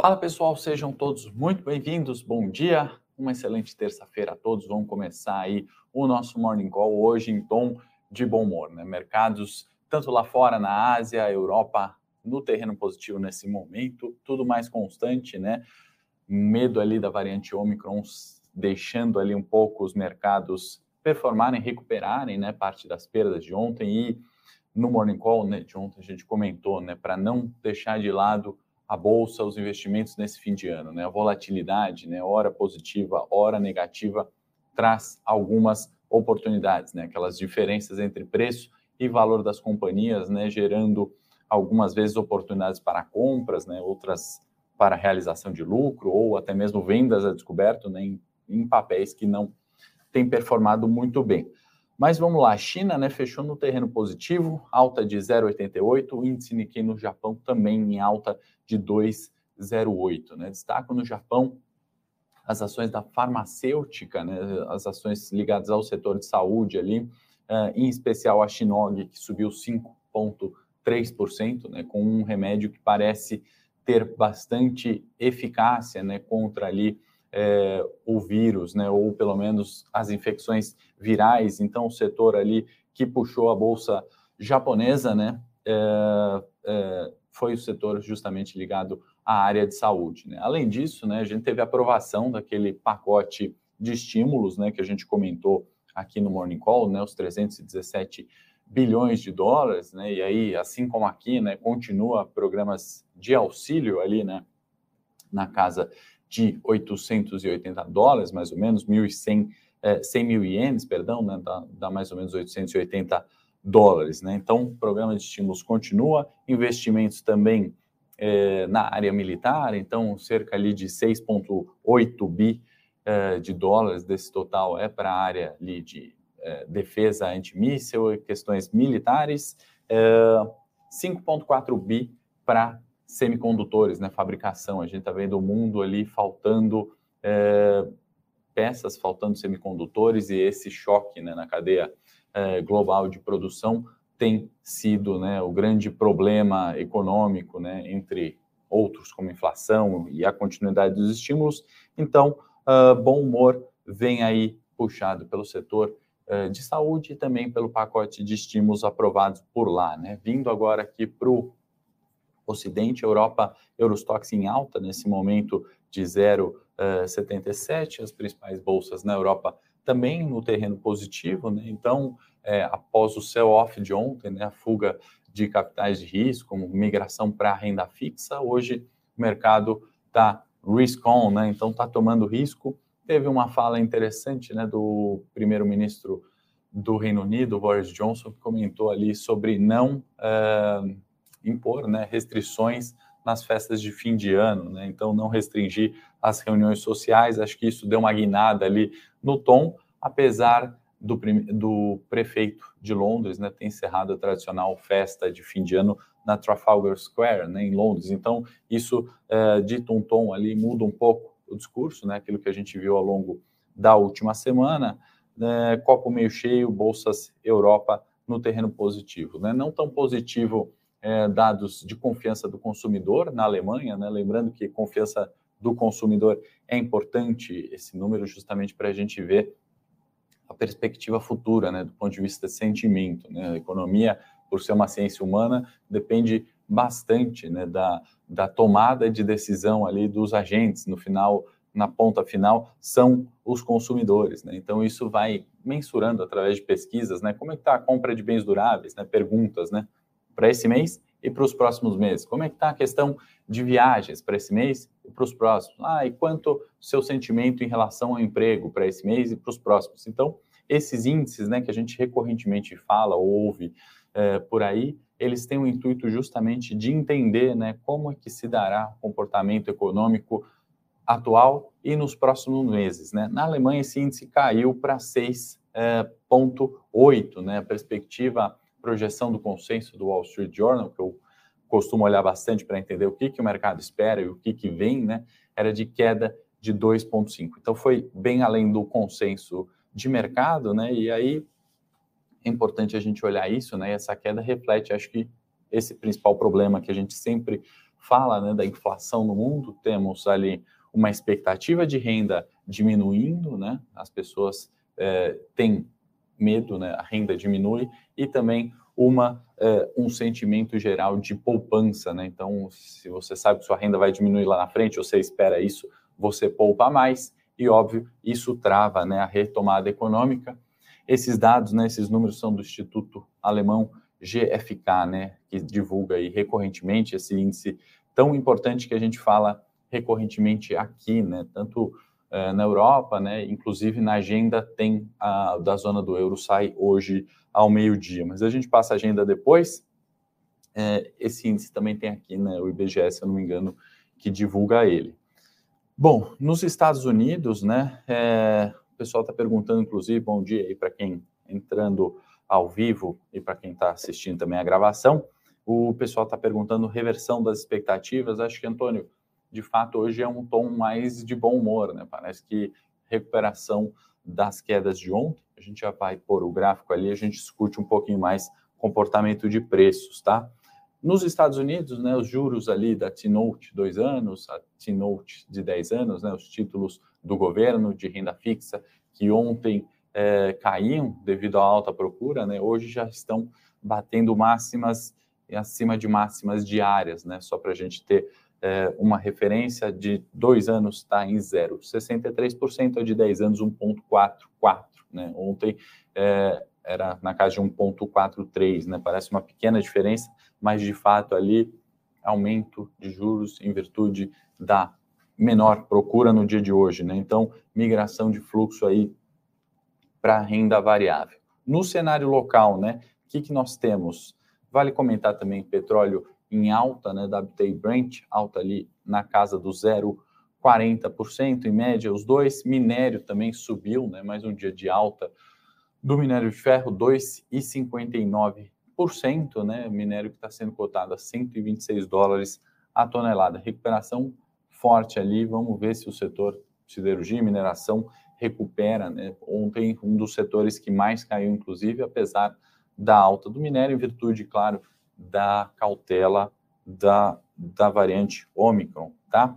Fala pessoal, sejam todos muito bem-vindos. Bom dia, uma excelente terça-feira a todos. Vamos começar aí o nosso Morning Call hoje em tom de bom humor, né? Mercados tanto lá fora na Ásia, Europa, no terreno positivo nesse momento, tudo mais constante, né? Medo ali da variante Omicron deixando ali um pouco os mercados performarem, recuperarem, né, parte das perdas de ontem e no Morning Call, né, de ontem a gente comentou, né, para não deixar de lado a bolsa, os investimentos nesse fim de ano, né? A volatilidade, né? Hora positiva, hora negativa, traz algumas oportunidades, né? Aquelas diferenças entre preço e valor das companhias, né? Gerando algumas vezes oportunidades para compras, né? Outras para realização de lucro ou até mesmo vendas a descoberto, né? Em, em papéis que não têm performado muito bem. Mas vamos lá, China né, fechou no terreno positivo, alta de 0,88, o índice Nikkei no Japão também em alta de 2,08. Né? Destaco no Japão as ações da farmacêutica, né, as ações ligadas ao setor de saúde ali, uh, em especial a Shinog, que subiu 5,3%, né, com um remédio que parece ter bastante eficácia né, contra ali é, o vírus, né, ou pelo menos as infecções virais. Então, o setor ali que puxou a bolsa japonesa, né, é, é, foi o setor justamente ligado à área de saúde. Né? Além disso, né, a gente teve a aprovação daquele pacote de estímulos, né, que a gente comentou aqui no Morning Call, né, os 317 bilhões de dólares, né, e aí, assim como aqui, né, continua programas de auxílio ali, né, na casa de 880 dólares, mais ou menos, 1.100, é, 100 mil ienes, perdão, né, dá, dá, mais ou menos 880 dólares. Né? Então, o programa de estímulos continua, investimentos também é, na área militar, então cerca ali de 6,8 bi é, de dólares desse total é para a área ali de é, defesa antimíssel e questões militares, 5,4 é, bi para semicondutores, né, fabricação. A gente está vendo o mundo ali faltando é, peças, faltando semicondutores e esse choque né, na cadeia é, global de produção tem sido né, o grande problema econômico, né, entre outros, como inflação e a continuidade dos estímulos. Então, uh, bom humor vem aí puxado pelo setor uh, de saúde e também pelo pacote de estímulos aprovados por lá. Né? Vindo agora aqui para o Ocidente, Europa, Eurostox em alta nesse momento de 0,77, uh, as principais bolsas na Europa também no terreno positivo, né? Então, é, após o sell-off de ontem, né, a fuga de capitais de risco, migração para renda fixa, hoje o mercado está risk-on, né? Então, está tomando risco. Teve uma fala interessante, né, do primeiro-ministro do Reino Unido, Boris Johnson, que comentou ali sobre não uh, impor né, restrições nas festas de fim de ano, né? Então, não restringir as reuniões sociais. Acho que isso deu uma guinada ali no tom, apesar do, do prefeito de Londres né, ter encerrado a tradicional festa de fim de ano na Trafalgar Square, né, em Londres. Então, isso, é, um tom ali, muda um pouco o discurso, né, aquilo que a gente viu ao longo da última semana. Né, copo meio cheio, bolsas Europa no terreno positivo. Né? Não tão positivo é, dados de confiança do consumidor na Alemanha, né? lembrando que confiança do consumidor é importante esse número justamente para a gente ver a perspectiva futura, né, do ponto de vista de sentimento. Né? A economia, por ser uma ciência humana, depende bastante né, da, da tomada de decisão ali dos agentes. No final, na ponta final, são os consumidores. Né? Então, isso vai mensurando através de pesquisas, né, como é que está a compra de bens duráveis, né, perguntas, né, para esse mês e para os próximos meses? Como é que está a questão de viagens para esse mês e para os próximos? Ah, e quanto o seu sentimento em relação ao emprego para esse mês e para os próximos? Então, esses índices, né, que a gente recorrentemente fala ou ouve é, por aí, eles têm o intuito justamente de entender, né, como é que se dará o comportamento econômico atual e nos próximos meses, né? Na Alemanha esse índice caiu para 6,8, é, né? A perspectiva projeção do consenso do Wall Street Journal, que eu costumo olhar bastante para entender o que, que o mercado espera e o que, que vem, né, era de queda de 2,5. Então foi bem além do consenso de mercado, né? E aí é importante a gente olhar isso, né? E essa queda reflete, acho que esse principal problema que a gente sempre fala né, da inflação no mundo, temos ali uma expectativa de renda diminuindo, né? As pessoas é, têm medo, né? A renda diminui e também uma é, um sentimento geral de poupança, né? Então, se você sabe que sua renda vai diminuir lá na frente, você espera isso, você poupa mais e óbvio isso trava, né? A retomada econômica. Esses dados, né? Esses números são do Instituto Alemão GFK, né? Que divulga aí recorrentemente esse índice tão importante que a gente fala recorrentemente aqui, né? Tanto eh, na Europa, né? Inclusive na agenda tem a da zona do euro sai hoje ao meio-dia, mas a gente passa a agenda depois. É, esse índice também tem aqui, né? O IBGE, se eu não me engano, que divulga ele. Bom, nos Estados Unidos, né? É, o pessoal está perguntando, inclusive, bom dia aí para quem entrando ao vivo e para quem está assistindo também a gravação. O pessoal está perguntando reversão das expectativas. Acho que, Antônio, de fato, hoje é um tom mais de bom humor, né? Parece que recuperação das quedas de ontem, a gente já vai pôr o gráfico ali, a gente discute um pouquinho mais comportamento de preços, tá? Nos Estados Unidos, né, os juros ali da T-Note dois anos, a T-Note de 10 anos, né, os títulos do governo de renda fixa, que ontem é, caíam devido à alta procura, né, hoje já estão batendo máximas acima de máximas diárias, né, só para a gente ter é, uma referência de dois anos está em zero. 63% é de 10 anos, 1,44. Né? Ontem é, era na casa de 1,43, né? parece uma pequena diferença, mas de fato ali aumento de juros em virtude da menor procura no dia de hoje. Né? Então, migração de fluxo aí para renda variável. No cenário local, né, o que, que nós temos? Vale comentar também petróleo em alta, né, WTI Brent, alta ali na casa do 0,40% em média, os dois. Minério também subiu, né, mais um dia de alta do minério de ferro, 2,59%, né, minério que está sendo cotado a 126 dólares a tonelada. Recuperação forte ali, vamos ver se o setor siderurgia e mineração recupera, né, ontem um dos setores que mais caiu, inclusive, apesar da alta do minério, em virtude, claro, da cautela da, da variante Omicron, tá?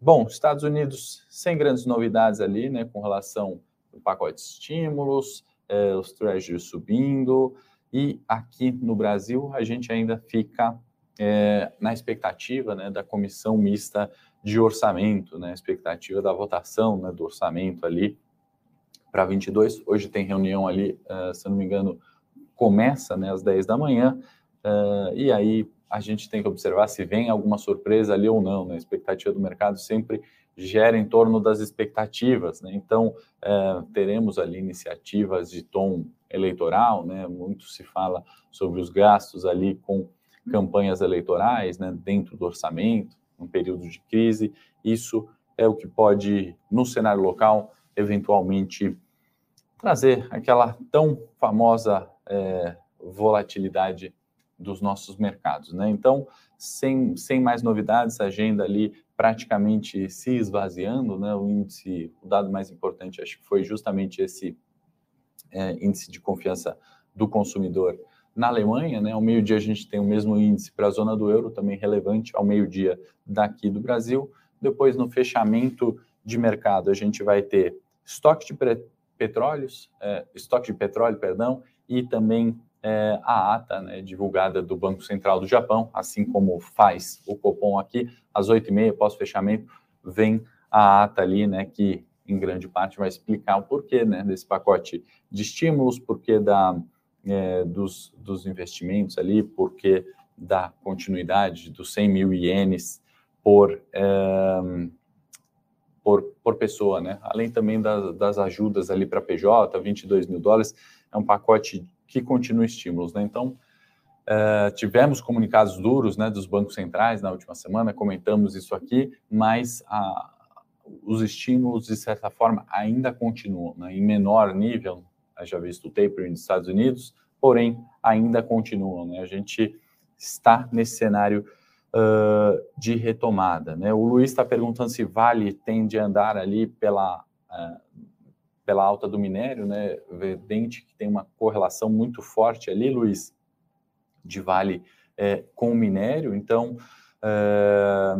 Bom, Estados Unidos sem grandes novidades ali, né, com relação ao pacote de estímulos, é, os treasuries subindo, e aqui no Brasil a gente ainda fica é, na expectativa né, da comissão mista de orçamento, né, expectativa da votação né, do orçamento ali para 22. Hoje tem reunião ali, uh, se não me engano, começa né, às 10 da manhã, Uh, e aí a gente tem que observar se vem alguma surpresa ali ou não. Né? A expectativa do mercado sempre gera em torno das expectativas. Né? Então, uh, teremos ali iniciativas de tom eleitoral, né? muito se fala sobre os gastos ali com campanhas eleitorais né? dentro do orçamento, um período de crise. Isso é o que pode, no cenário local, eventualmente trazer aquela tão famosa é, volatilidade dos nossos mercados. Né? Então, sem, sem mais novidades, a agenda ali praticamente se esvaziando, né? o índice, o dado mais importante acho que foi justamente esse é, índice de confiança do consumidor na Alemanha, né? Ao meio-dia a gente tem o mesmo índice para a zona do euro, também relevante ao meio-dia daqui do Brasil. Depois, no fechamento de mercado, a gente vai ter estoque de petróleos, é, estoque de petróleo, perdão, e também é, a ata né, divulgada do Banco Central do Japão, assim como faz o Copom aqui, às 8h30, pós-fechamento, vem a ata ali, né, que em grande parte vai explicar o porquê né, desse pacote de estímulos, porquê da, é, dos, dos investimentos ali, porquê da continuidade dos 100 mil ienes por, é, por, por pessoa, né? Além também das, das ajudas ali para PJ, 22 mil dólares, é um pacote que continua estímulos. Né? Então, uh, tivemos comunicados duros né, dos bancos centrais na última semana, comentamos isso aqui, mas a, os estímulos, de certa forma, ainda continuam, né? em menor nível, já visto o tapering dos Estados Unidos, porém, ainda continuam. Né? A gente está nesse cenário uh, de retomada. Né? O Luiz está perguntando se Vale tende a andar ali pela... Uh, pela alta do minério, né? Evidente que tem uma correlação muito forte ali, Luiz, de Vale é, com o minério. Então, é,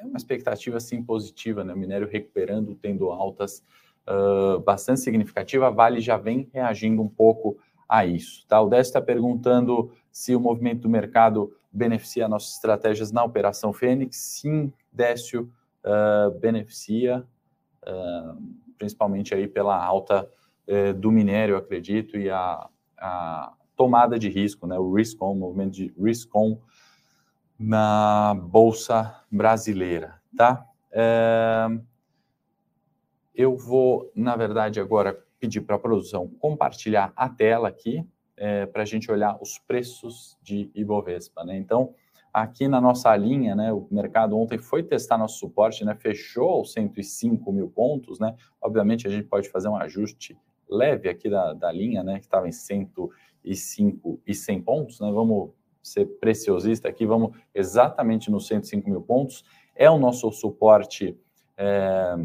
é uma expectativa sim positiva, né? O minério recuperando, tendo altas uh, bastante significativa. A Vale já vem reagindo um pouco a isso. Tá? O Décio está perguntando se o movimento do mercado beneficia nossas estratégias na Operação Fênix. Sim, Décio, uh, beneficia, uh, principalmente aí pela alta uh, do minério, acredito, e a, a, tomada de risco, né? o risk on, o movimento de risk on na Bolsa Brasileira. Tá? Eh, eu vou, na verdade, agora pedir para a produção compartilhar a tela aqui, é, para a gente olhar os preços de Ibovespa. Né? Então, aqui na nossa linha, né, o mercado ontem foi testar nosso suporte, né, fechou aos 105 mil pontos. Né? Obviamente, a gente pode fazer um ajuste leve aqui da, da linha, né, que estava em 105 e 100 pontos. Né? Vamos ser preciosista aqui, vamos exatamente nos 105 mil pontos. É o nosso suporte. É,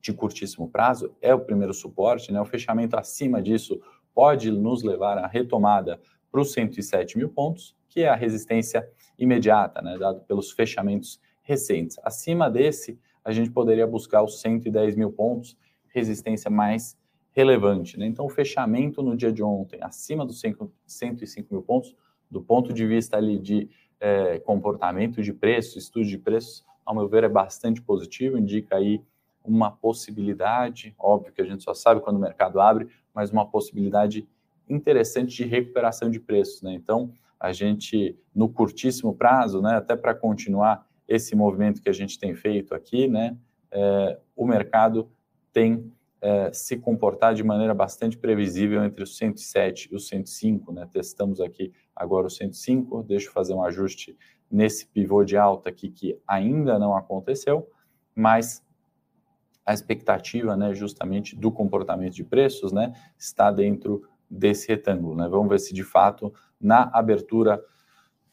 de curtíssimo prazo é o primeiro suporte, né? O fechamento acima disso pode nos levar à retomada para os 107 mil pontos, que é a resistência imediata, né? Dado pelos fechamentos recentes. Acima desse, a gente poderia buscar os 110 mil pontos, resistência mais relevante, né? Então, o fechamento no dia de ontem, acima dos 105 mil pontos, do ponto de vista ali de é, comportamento de preço, estudo de preços, ao meu ver, é bastante positivo, indica aí uma possibilidade, óbvio que a gente só sabe quando o mercado abre, mas uma possibilidade interessante de recuperação de preços, né? Então, a gente, no curtíssimo prazo, né, até para continuar esse movimento que a gente tem feito aqui, né, é, o mercado tem é, se comportar de maneira bastante previsível entre os 107 e os 105, né? Testamos aqui agora o 105, deixa eu fazer um ajuste nesse pivô de alta aqui que ainda não aconteceu, mas a expectativa, né, justamente do comportamento de preços, né, está dentro desse retângulo, né? Vamos ver se de fato na abertura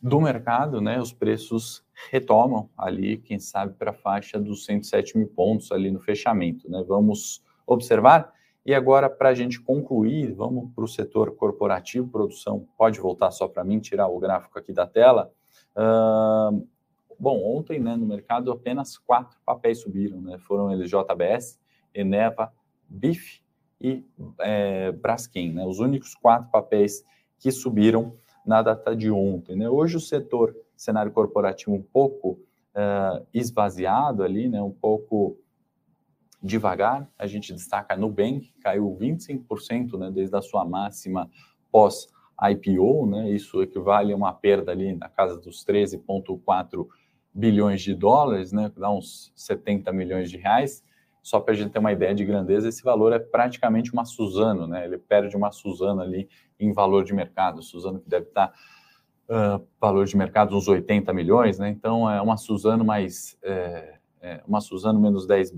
do mercado, né, os preços retomam ali, quem sabe para a faixa dos 107 mil pontos ali no fechamento, né? Vamos observar. E agora, para a gente concluir, vamos para o setor corporativo, produção, pode voltar só para mim, tirar o gráfico aqui da tela. Uh, Bom, ontem né, no mercado apenas quatro papéis subiram, né? Foram eles JBS, Eneva, BIF e é, Braskem, né? Os únicos quatro papéis que subiram na data de ontem. Né? Hoje o setor, cenário corporativo um pouco uh, esvaziado ali, né? Um pouco devagar. A gente destaca no Nubank, caiu 25% né, desde a sua máxima pós IPO, né? Isso equivale a uma perda ali na casa dos 13,4 bilhões de dólares, né, dá uns 70 milhões de reais. Só para a gente ter uma ideia de grandeza, esse valor é praticamente uma Suzano, né? Ele perde uma Suzano ali em valor de mercado. Suzano que deve estar uh, valor de mercado uns 80 milhões, né? Então é uma Suzano mais é, é uma Suzano menos 10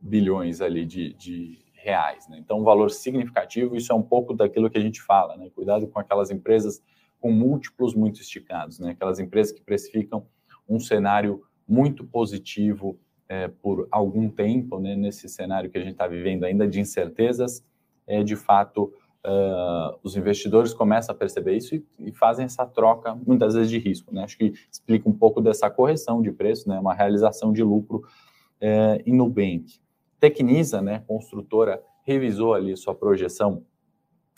bilhões ali de, de reais, né? Então um valor significativo. Isso é um pouco daquilo que a gente fala, né? Cuidado com aquelas empresas com múltiplos muito esticados, né? Aquelas empresas que precificam um cenário muito positivo é, por algum tempo, né, nesse cenário que a gente está vivendo ainda de incertezas, é, de fato, uh, os investidores começam a perceber isso e, e, fazem essa troca, muitas vezes, de risco. Né? Acho que explica um pouco dessa correção de preço, né, uma realização de lucro é, em Nubank. Tecnisa, né, construtora, revisou ali sua projeção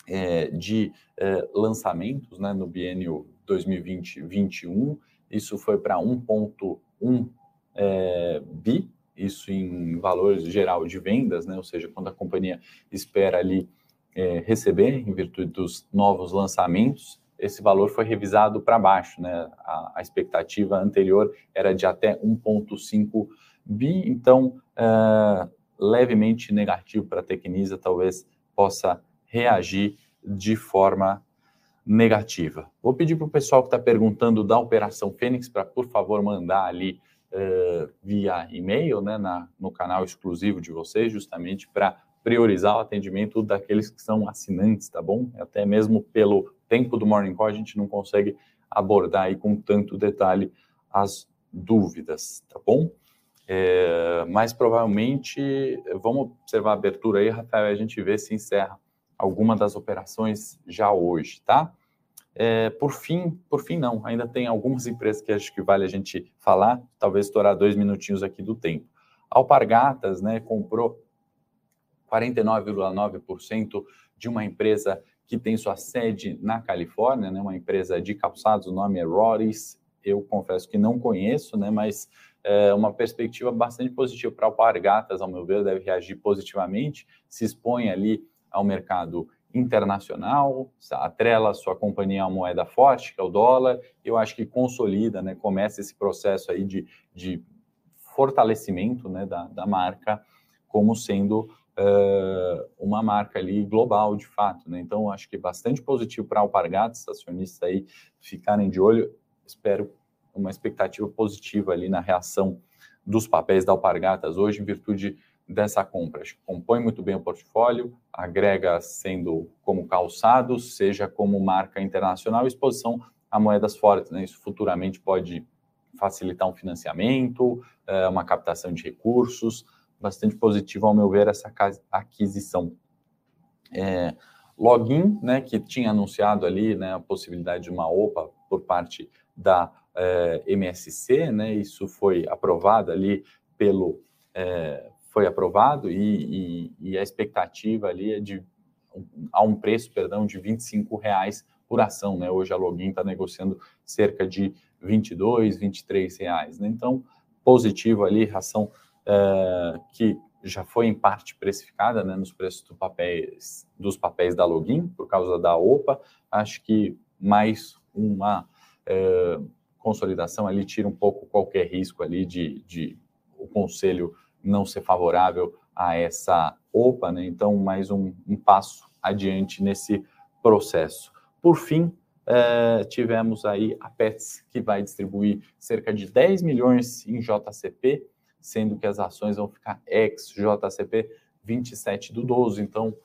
é, de é, lançamentos né, no biênio 2020-21 isso foi para 1,1 é, bi, isso em valor geral de vendas, né? ou seja, quando a companhia espera ali é, receber, em virtude dos novos lançamentos, esse valor foi revisado para baixo, né? A, a, expectativa anterior era de até 1,5 bi, então é, levemente negativo para a Tecnisa, talvez possa reagir de forma negativa. Vou pedir para o pessoal que está perguntando da Operação Fênix para, por favor, mandar ali uh, via e-mail, né, na, no canal exclusivo de vocês, justamente para priorizar o atendimento daqueles que são assinantes, tá bom? Até mesmo pelo tempo do Morning Call, a gente não consegue abordar aí com tanto detalhe as dúvidas, tá bom? É, mas provavelmente, vamos observar a abertura aí, Rafael, a gente vê se encerra alguma das operações já hoje, tá? É, por fim, por fim não, ainda tem algumas empresas que acho que vale a gente falar, talvez estourar dois minutinhos aqui do tempo. Alpargatas, né, comprou 49,9% de uma empresa que tem sua sede na Califórnia, né, uma empresa de calçados, o nome é Roris. Eu confesso que não conheço, né, mas é uma perspectiva bastante positiva para Alpargatas, ao meu ver, deve reagir positivamente, se expõe ali ao mercado internacional, atrela sua companhia a moeda forte, que é o dólar, eu acho que consolida, né, começa esse processo aí de, de fortalecimento né, da, da marca como sendo uh, uma marca ali global, de fato. Né? Então, acho que é bastante positivo para Alpargatas, acionistas aí ficarem de olho. Espero uma expectativa positiva ali na reação dos papéis da Alpargatas hoje, em virtude dessa compra. Compõe muito bem o portfólio, agrega sendo como calçados, seja como marca internacional, exposição a moedas fortes. Né? Isso futuramente pode facilitar um financiamento, eh, uma captação de recursos, bastante positivo, ao meu ver, essa aquisição. É, Login, né, que tinha anunciado ali né, a possibilidade de uma OPA por parte da é, MSC, né, isso foi aprovado ali pelo, é, foi aprovado e, e, e, a expectativa ali é de a um preço, perdão, de 25 reais por ação, né? Hoje a Login está negociando cerca de 22, 23 reais, né? Então positivo ali, ação uh, que já foi em parte precificada, né, nos preços do papéis, dos papéis da Login por causa da OPA. Acho que mais uma uh, consolidação ali tira um pouco qualquer risco ali de, de o conselho não ser favorável a essa OPA, né? Então, mais um, um passo adiante nesse processo. Por fim, eh, tivemos aí a Pets, que vai distribuir cerca de 10 milhões em JCP, sendo que as ações vão ficar ex-JCP 27 do 12. Então,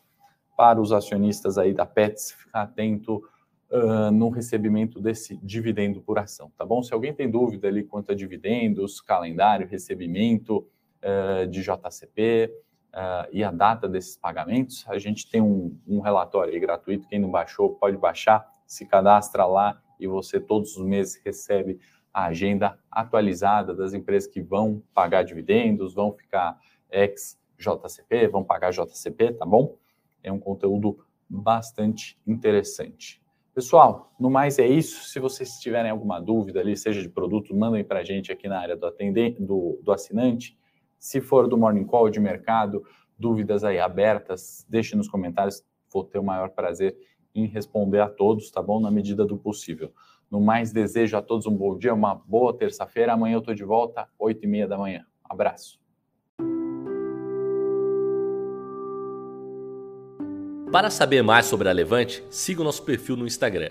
para os acionistas aí da Pets, ficar atento uh, no recebimento desse dividendo por ação, tá bom? Se alguém tem dúvida ali quanto a dividendos, calendário, recebimento, uh, de JCP uh, e a data desses pagamentos. A gente tem um, um relatório gratuito, quem não baixou pode baixar, se cadastra lá e você todos os meses recebe a agenda atualizada das empresas que vão pagar dividendos, vão ficar ex-JCP, vão pagar JCP, tá bom? É um conteúdo bastante interessante. Pessoal, no mais é isso. Se vocês tiverem alguma dúvida ali, seja de produto, mandem para a gente aqui na área do, atendente, do, do assinante. Se for do Morning Call, de mercado, dúvidas aí abertas, deixe nos comentários, vou ter o maior prazer em responder a todos, tá bom? Na medida do possível. No mais, desejo a todos um bom dia, uma boa terça-feira. Amanhã eu estou de volta, 8 e meia da manhã. Abraço. Para saber mais sobre a Levante, siga o nosso perfil no Instagram